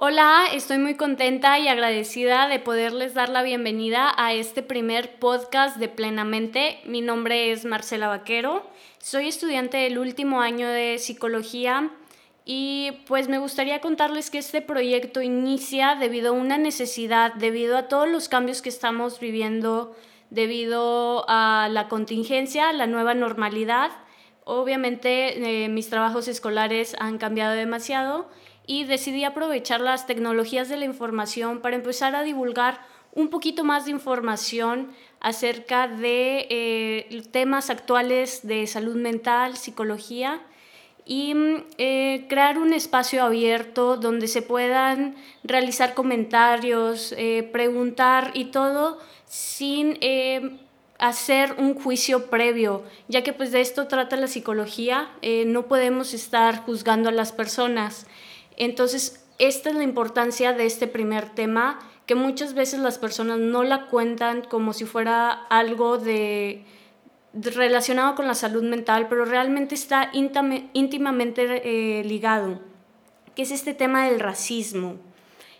Hola, estoy muy contenta y agradecida de poderles dar la bienvenida a este primer podcast de Plenamente. Mi nombre es Marcela Vaquero, soy estudiante del último año de psicología y pues me gustaría contarles que este proyecto inicia debido a una necesidad, debido a todos los cambios que estamos viviendo, debido a la contingencia, la nueva normalidad. Obviamente eh, mis trabajos escolares han cambiado demasiado y decidí aprovechar las tecnologías de la información para empezar a divulgar un poquito más de información acerca de eh, temas actuales de salud mental, psicología y eh, crear un espacio abierto donde se puedan realizar comentarios, eh, preguntar y todo sin hacer un juicio previo, ya que pues de esto trata la psicología, no podemos estar juzgando a las personas. Entonces, esta es la importancia de este primer tema, que muchas veces las personas no la cuentan como si fuera algo de, relacionado con la salud mental, pero realmente está íntimamente eh, ligado, que es este tema del racismo.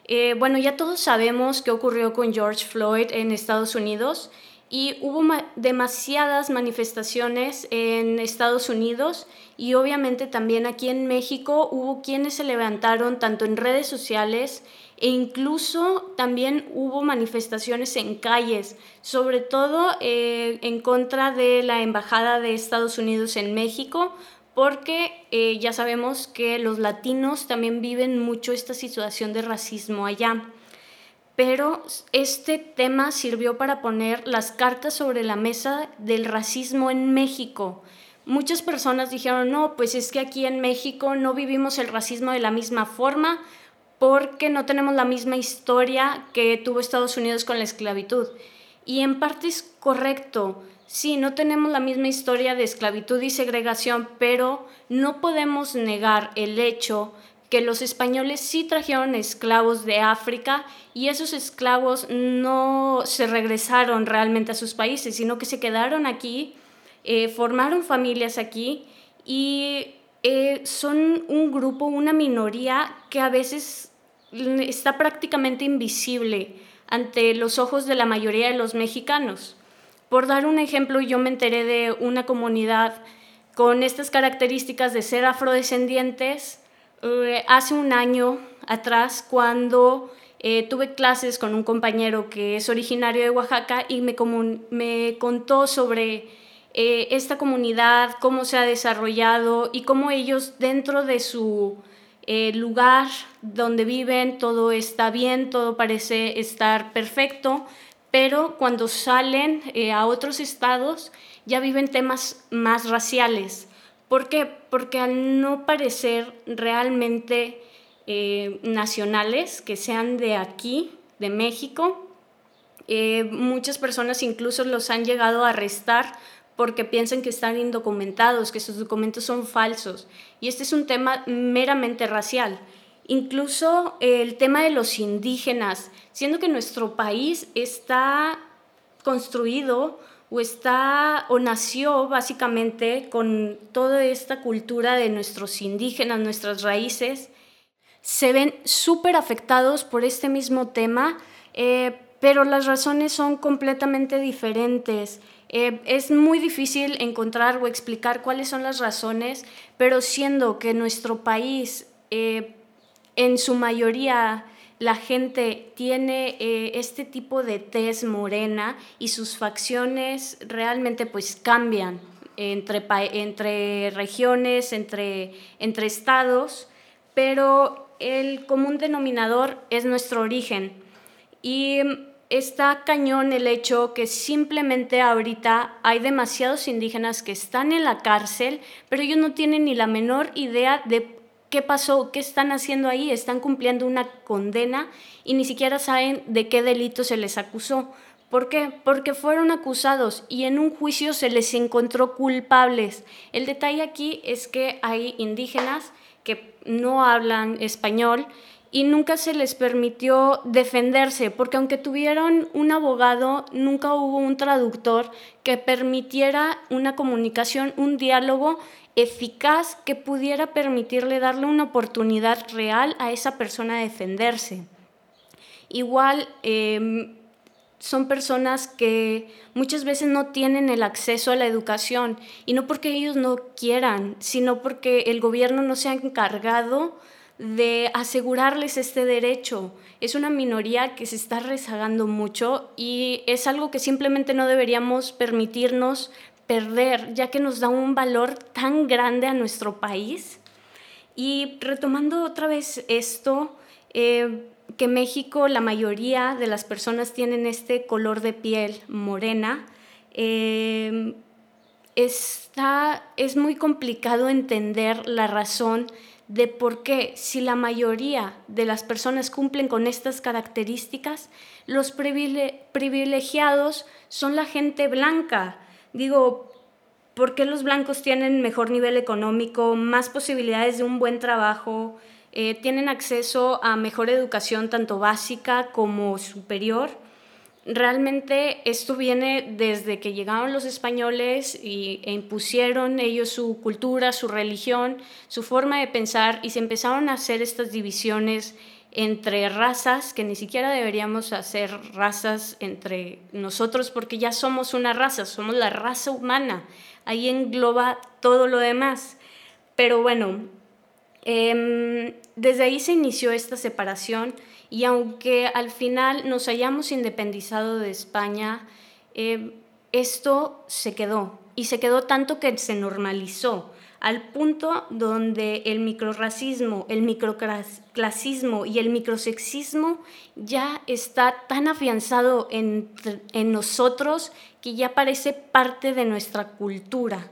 Eh, bueno, ya todos sabemos qué ocurrió con George Floyd en Estados Unidos y hubo demasiadas manifestaciones en Estados Unidos y obviamente también aquí en México hubo quienes se levantaron tanto en redes sociales e incluso también hubo manifestaciones en calles, sobre todo eh, en contra de la Embajada de Estados Unidos en México, porque eh, ya sabemos que los latinos también viven mucho esta situación de racismo allá pero este tema sirvió para poner las cartas sobre la mesa del racismo en México. Muchas personas dijeron, no, pues es que aquí en México no vivimos el racismo de la misma forma porque no tenemos la misma historia que tuvo Estados Unidos con la esclavitud. Y en parte es correcto, sí, no tenemos la misma historia de esclavitud y segregación, pero no podemos negar el hecho que los españoles sí trajeron esclavos de África y esos esclavos no se regresaron realmente a sus países, sino que se quedaron aquí, eh, formaron familias aquí y eh, son un grupo, una minoría que a veces está prácticamente invisible ante los ojos de la mayoría de los mexicanos. Por dar un ejemplo, yo me enteré de una comunidad con estas características de ser afrodescendientes, eh, hace un año atrás cuando eh, tuve clases con un compañero que es originario de Oaxaca y me, contó sobre eh, esta comunidad, cómo se ha desarrollado y cómo ellos dentro de su lugar donde viven todo está bien, todo parece estar perfecto, pero cuando salen a otros estados ya viven temas más raciales ¿Por qué? Porque al no parecer realmente eh, nacionales, que sean de aquí, de México, eh, muchas personas incluso los han llegado a arrestar porque piensan que están indocumentados, que sus documentos son falsos. Y este es un tema meramente racial. Incluso el tema de los indígenas, siendo que nuestro país está construido o está o nació básicamente con toda esta cultura de nuestros indígenas, nuestras raíces, se ven súper afectados por este mismo tema, eh, pero las razones son completamente diferentes. Eh, es muy difícil encontrar o explicar cuáles son las razones, pero siendo que nuestro país eh, en su mayoría la gente tiene eh, este tipo de tez morena y sus facciones realmente pues cambian entre, entre regiones, entre, entre estados, pero el común denominador es nuestro origen. Y está cañón el hecho que simplemente ahorita hay demasiados indígenas que están en la cárcel, pero ellos no tienen ni la menor idea de ¿Qué pasó? ¿Qué están haciendo ahí? Están cumpliendo una condena y ni siquiera saben de qué delito se les acusó. ¿Por qué? Porque fueron acusados y en un juicio se les encontró culpables. El detalle aquí es que hay indígenas que no hablan español y nunca se les permitió defenderse, porque aunque tuvieron un abogado, nunca hubo un traductor que permitiera una comunicación, un diálogo eficaz que pudiera permitirle darle una oportunidad real a esa persona a defenderse. Igual em, son personas que muchas veces no tienen el acceso a la educación y no porque ellos no quieran, sino porque el gobierno no se ha encargado de asegurarles este derecho. Es una minoría que se está rezagando mucho y es algo que simplemente no deberíamos permitirnos perder, ya que nos da un valor tan grande a nuestro país. Y retomando otra vez esto, eh, que México la mayoría de las personas tienen este color de piel morena, eh, está, es muy complicado entender la razón de por qué si la mayoría de las personas cumplen con estas características, los privilegiados son la gente blanca. Digo, ¿por qué los blancos tienen mejor nivel económico, más posibilidades de un buen trabajo, eh, tienen acceso a mejor educación tanto básica como superior? Realmente esto viene desde que llegaron los españoles y, e impusieron ellos su cultura, su religión, su forma de pensar y se empezaron a hacer estas divisiones entre razas, que ni siquiera deberíamos hacer razas entre nosotros porque ya somos una raza, somos la raza humana, ahí engloba todo lo demás. Pero bueno, em, desde ahí se inició esta separación y aunque al final nos hayamos independizado de España, eh, esto se quedó y se quedó tanto que se normalizó al punto donde el microracismo, el microclasismo y el microsexismo ya está tan afianzado en, en nosotros que ya parece parte de nuestra cultura.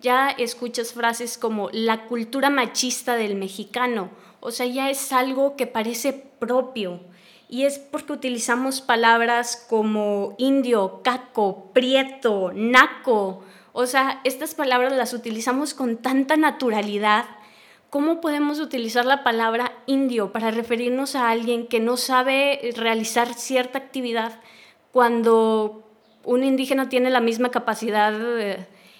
Ya escuchas frases como la cultura machista del mexicano o sea, ya es algo que parece propio. Y es porque utilizamos palabras como indio, caco, prieto, naco. O sea, estas palabras las utilizamos con tanta naturalidad. ¿Cómo podemos utilizar la palabra indio para referirnos a alguien que no sabe realizar cierta actividad cuando un indígena tiene la misma capacidad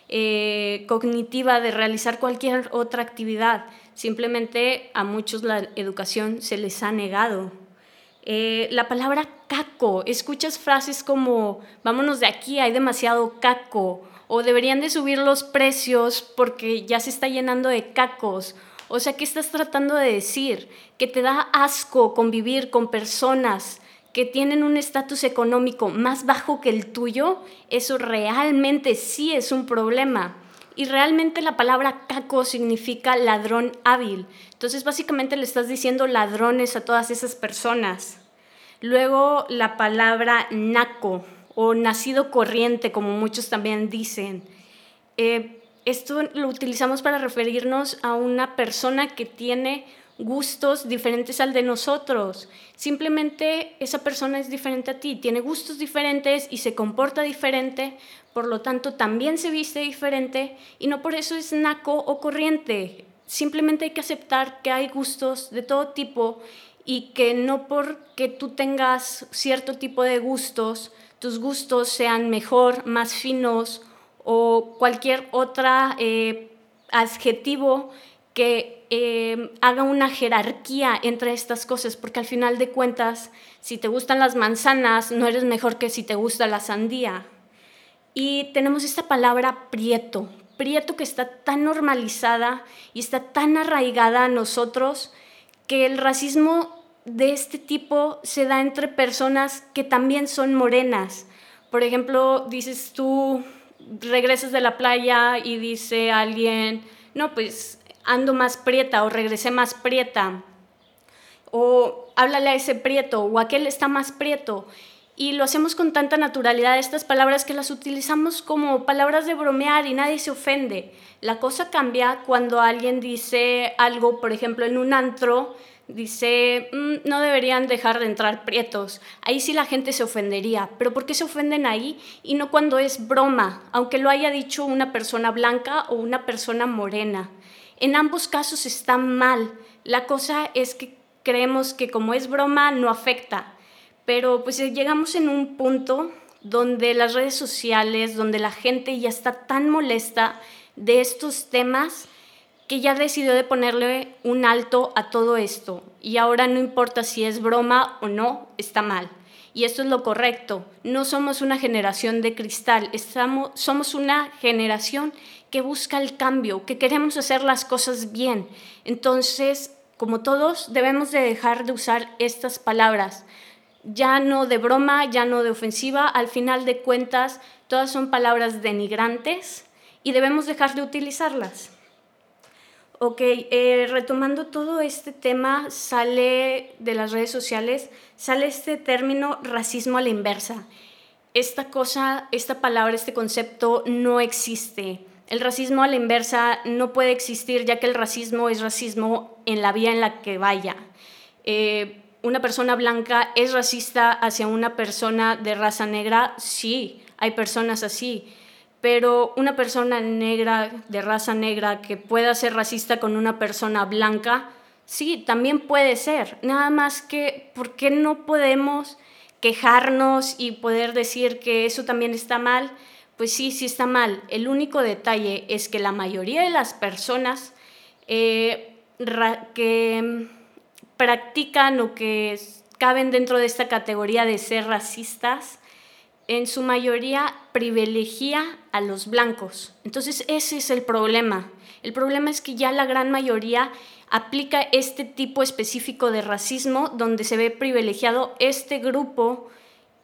eh, cognitiva de realizar cualquier otra actividad? Simplemente a muchos la educación se les ha negado. Eh, la palabra caco, escuchas frases como, vámonos de aquí, hay demasiado caco, o deberían de subir los precios porque ya se está llenando de cacos. O sea, ¿qué estás tratando de decir? Que te da asco convivir con personas que tienen un estatus económico más bajo que el tuyo, eso realmente sí es un problema. Y realmente la palabra caco significa ladrón hábil. Entonces básicamente le estás diciendo ladrones a todas esas personas. Luego la palabra naco o nacido corriente, como muchos también dicen. Eh, esto lo utilizamos para referirnos a una persona que tiene gustos diferentes al de nosotros. Simplemente esa persona es diferente a ti, tiene gustos diferentes y se comporta diferente, por lo tanto también se viste diferente y no por eso es naco o corriente. Simplemente hay que aceptar que hay gustos de todo tipo y que no porque tú tengas cierto tipo de gustos, tus gustos sean mejor, más finos o cualquier otro eh, adjetivo que eh, haga una jerarquía entre estas cosas, porque al final de cuentas, si te gustan las manzanas, no eres mejor que si te gusta la sandía. Y tenemos esta palabra prieto, prieto que está tan normalizada y está tan arraigada a nosotros que el racismo de este tipo se da entre personas que también son morenas. Por ejemplo, dices tú, regresas de la playa y dice alguien, no, pues ando más prieta o regresé más prieta. O háblale a ese prieto o aquel está más prieto. Y lo hacemos con tanta naturalidad estas palabras que las utilizamos como palabras de bromear y nadie se ofende. La cosa cambia cuando alguien dice algo, por ejemplo, en un antro, dice, mm, no deberían dejar de entrar prietos. Ahí sí la gente se ofendería. Pero ¿por qué se ofenden ahí y no cuando es broma, aunque lo haya dicho una persona blanca o una persona morena? En ambos casos está mal. La cosa es que, creemos que como es broma no afecta, pero pues llegamos en un punto donde las redes sociales, donde la gente ya está tan molesta de estos temas que ya decidió de ponerle un alto a todo esto y ahora no importa si es broma o no, está mal. Y esto es lo correcto. No somos una generación de cristal, estamos, somos una generación que busca el cambio, que queremos hacer las cosas bien. Entonces, como todos, debemos de dejar de usar estas palabras. Ya no de broma, ya no de ofensiva, al final de cuentas, todas son palabras denigrantes y debemos dejar de utilizarlas. Ok, eh, retomando todo este tema, sale de las redes sociales, sale este término racismo a la inversa. Esta cosa, esta palabra, este concepto no existe. El racismo a la inversa no puede existir ya que el racismo es racismo en la vía en la que vaya. Eh, una persona blanca es racista hacia una persona de raza negra, sí, hay personas así pero una persona negra, de raza negra, que pueda ser racista con una persona blanca, sí, también puede ser. Nada más que, ¿por qué no podemos quejarnos y poder decir que eso también está mal? Pues sí, sí está mal. El único detalle es que la mayoría de las personas eh, que practican o que caben dentro de esta categoría de ser racistas, en su mayoría privilegia a los blancos. Entonces ese es el problema. El problema es que ya la gran mayoría aplica este tipo específico de racismo donde se ve privilegiado este grupo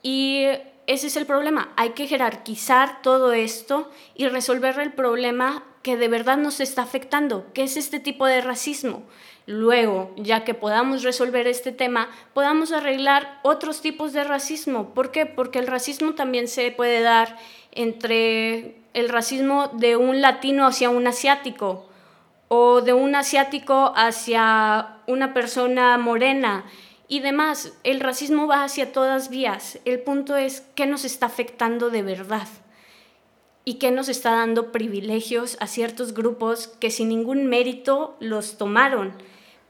y ese es el problema. Hay que jerarquizar todo esto y resolver el problema que de verdad nos está afectando, que es este tipo de racismo. Luego, ya que podamos resolver este tema, podamos arreglar otros tipos de racismo. ¿Por qué? Porque el racismo también se puede dar entre el racismo de un latino hacia un asiático o de un asiático hacia una persona morena y demás. El racismo va hacia todas vías. El punto es qué nos está afectando de verdad y qué nos está dando privilegios a ciertos grupos que sin ningún mérito los tomaron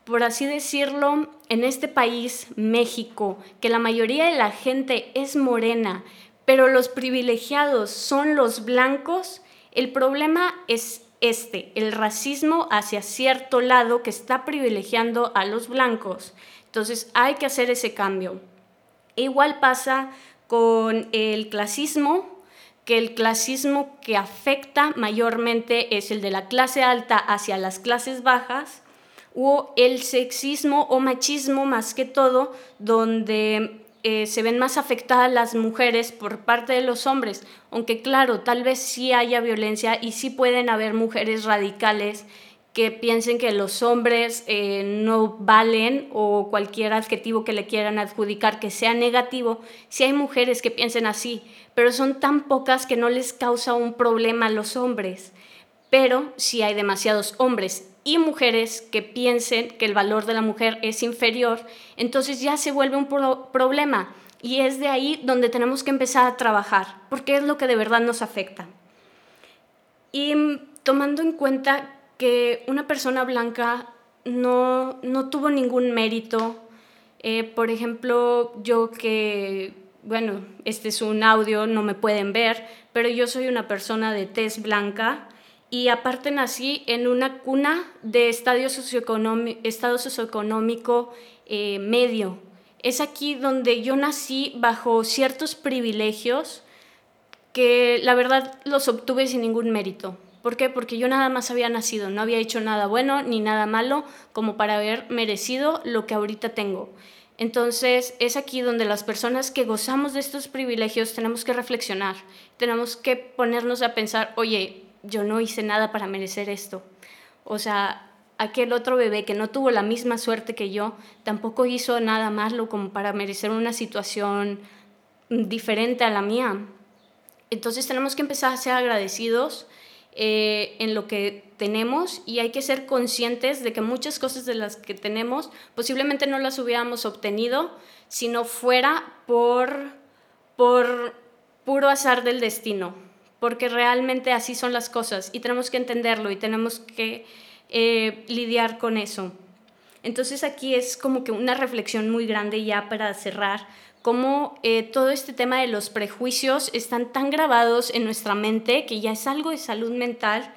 por así decirlo, en este país, México, que la mayoría de la gente es morena, pero los privilegiados son los blancos, el problema es este, el racismo hacia cierto lado que está privilegiando a los blancos. Entonces hay que hacer ese cambio. Igual pasa con el clasismo, que el clasismo que afecta mayormente es el de la clase alta hacia las clases bajas o el sexismo o machismo más que todo, donde eh, se ven más afectadas las mujeres por parte de los hombres, aunque claro, tal vez sí haya violencia y sí pueden haber mujeres radicales que piensen que los hombres eh, no valen o cualquier adjetivo que le quieran adjudicar que sea negativo, sí hay mujeres que piensen así, pero son tan pocas que no les causa un problema a los hombres. Pero si hay demasiados hombres y mujeres que piensen que el valor de la mujer es inferior, entonces ya se vuelve un problema. Y es de ahí donde tenemos que empezar a trabajar, porque es lo que de verdad nos afecta. Y tomando en cuenta que una persona blanca no, no tuvo ningún mérito, eh, por ejemplo, yo que, bueno, este es un audio, no me pueden ver, pero yo soy una persona de tez blanca, y aparte nací en una cuna de estadio estado socioeconómico eh, medio. Es aquí donde yo nací bajo ciertos privilegios que la verdad los obtuve sin ningún mérito. ¿Por qué? Porque yo nada más había nacido, no había hecho nada bueno ni nada malo como para haber merecido lo que ahorita tengo. Entonces es aquí donde las personas que gozamos de estos privilegios tenemos que reflexionar, tenemos que ponernos a pensar, oye, yo no hice nada para merecer esto. O sea, aquel otro bebé que no tuvo la misma suerte que yo, tampoco hizo nada malo como para merecer una situación diferente a la mía. Entonces tenemos que empezar a ser agradecidos eh, en lo que tenemos y hay que ser conscientes de que muchas cosas de las que tenemos posiblemente no las hubiéramos obtenido si no fuera por, por puro azar del destino porque realmente así son las cosas y tenemos que entenderlo y tenemos que eh, lidiar con eso. Entonces aquí es como que una reflexión muy grande ya para cerrar, cómo eh, todo este tema de los prejuicios están tan grabados en nuestra mente que ya es algo de salud mental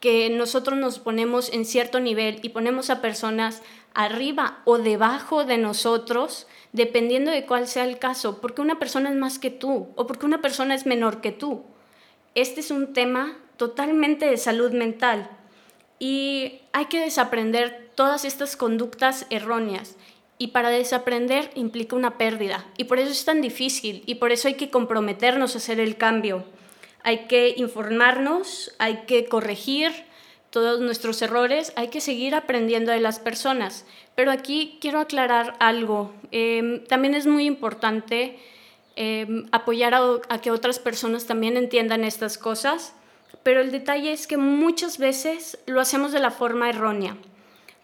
que nosotros nos ponemos en cierto nivel y ponemos a personas arriba o debajo de nosotros, dependiendo de cuál sea el caso, porque una persona es más que tú o porque una persona es menor que tú. Este es un tema totalmente de salud mental y hay que desaprender todas estas conductas erróneas. Y para desaprender implica una pérdida. Y por eso es tan difícil. Y por eso hay que comprometernos a hacer el cambio. Hay que informarnos, hay que corregir todos nuestros errores, hay que seguir aprendiendo de las personas. Pero aquí quiero aclarar algo. Em, también es muy importante em, apoyar a que otras personas también entiendan estas cosas pero el detalle es que muchas veces lo hacemos de la forma errónea.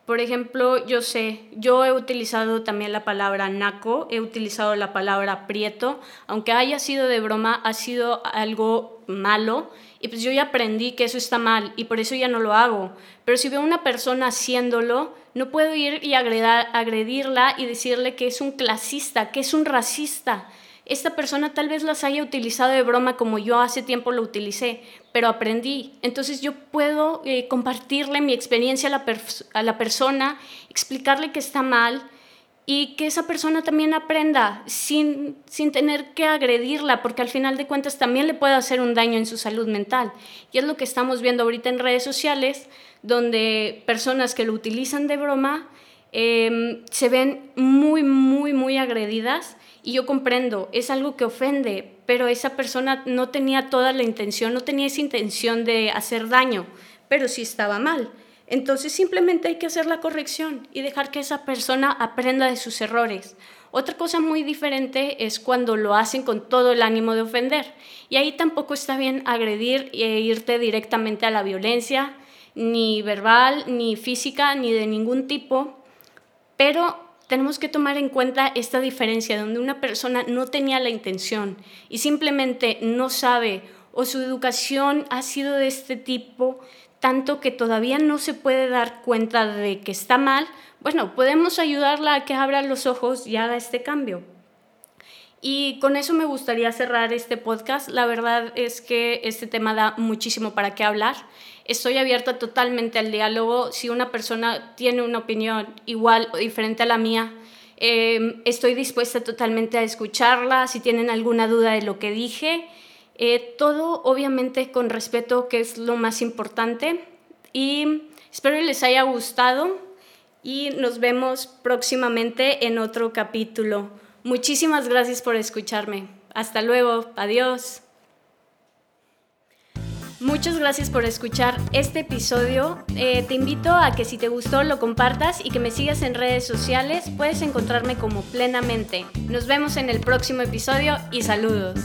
Por ejemplo, yo sé, yo he utilizado también la palabra naco, he utilizado la palabra prieto, aunque haya sido de broma, ha sido algo malo y pues yo ya aprendí que eso está mal y por eso ya no lo hago. Pero si veo a una persona haciéndolo, no puedo ir y agredirla y decirle que es un clasista, que es un racista esta persona tal vez las haya utilizado de broma como yo hace tiempo lo utilicé, pero aprendí. Entonces yo puedo eh, compartirle mi experiencia a la, persona, explicarle que está mal y que esa persona también aprenda sin, sin tener que agredirla, porque al final de cuentas también le puede hacer un daño en su salud mental. Y es lo que estamos viendo ahorita en redes sociales, donde personas que lo utilizan de broma em, se ven muy, muy, muy agredidas y yo comprendo, es algo que ofende, pero esa persona no tenía toda la intención, no tenía esa intención de hacer daño, pero sí estaba mal. Entonces simplemente hay que hacer la corrección y dejar que esa persona aprenda de sus errores. Otra cosa muy diferente es cuando lo hacen con todo el ánimo de ofender. Y ahí tampoco está bien agredir e irte directamente a la violencia, ni verbal, ni física, ni de ningún tipo. Pero tenemos que tomar en cuenta esta diferencia donde una persona no tenía la intención y simplemente no sabe o su educación ha sido de este tipo tanto que todavía no se puede dar cuenta de que está mal, bueno, podemos ayudarla a que abra los ojos y haga este cambio. Y con eso me gustaría cerrar este podcast. La verdad es que este tema da muchísimo para qué hablar. Estoy abierta totalmente al diálogo. Si una persona tiene una opinión igual o diferente a la mía, em, estoy dispuesta totalmente a escucharla. Si tienen alguna duda de lo que dije, eh, todo obviamente con respeto, que es lo más importante. Y espero les haya gustado y nos vemos próximamente en otro capítulo. Muchísimas gracias por escucharme. Hasta luego. Adiós. Muchas gracias por escuchar este episodio. Eh, te invito a que si te gustó lo compartas y que me sigas en redes sociales. Puedes encontrarme como plenamente. Nos vemos en el próximo episodio y saludos.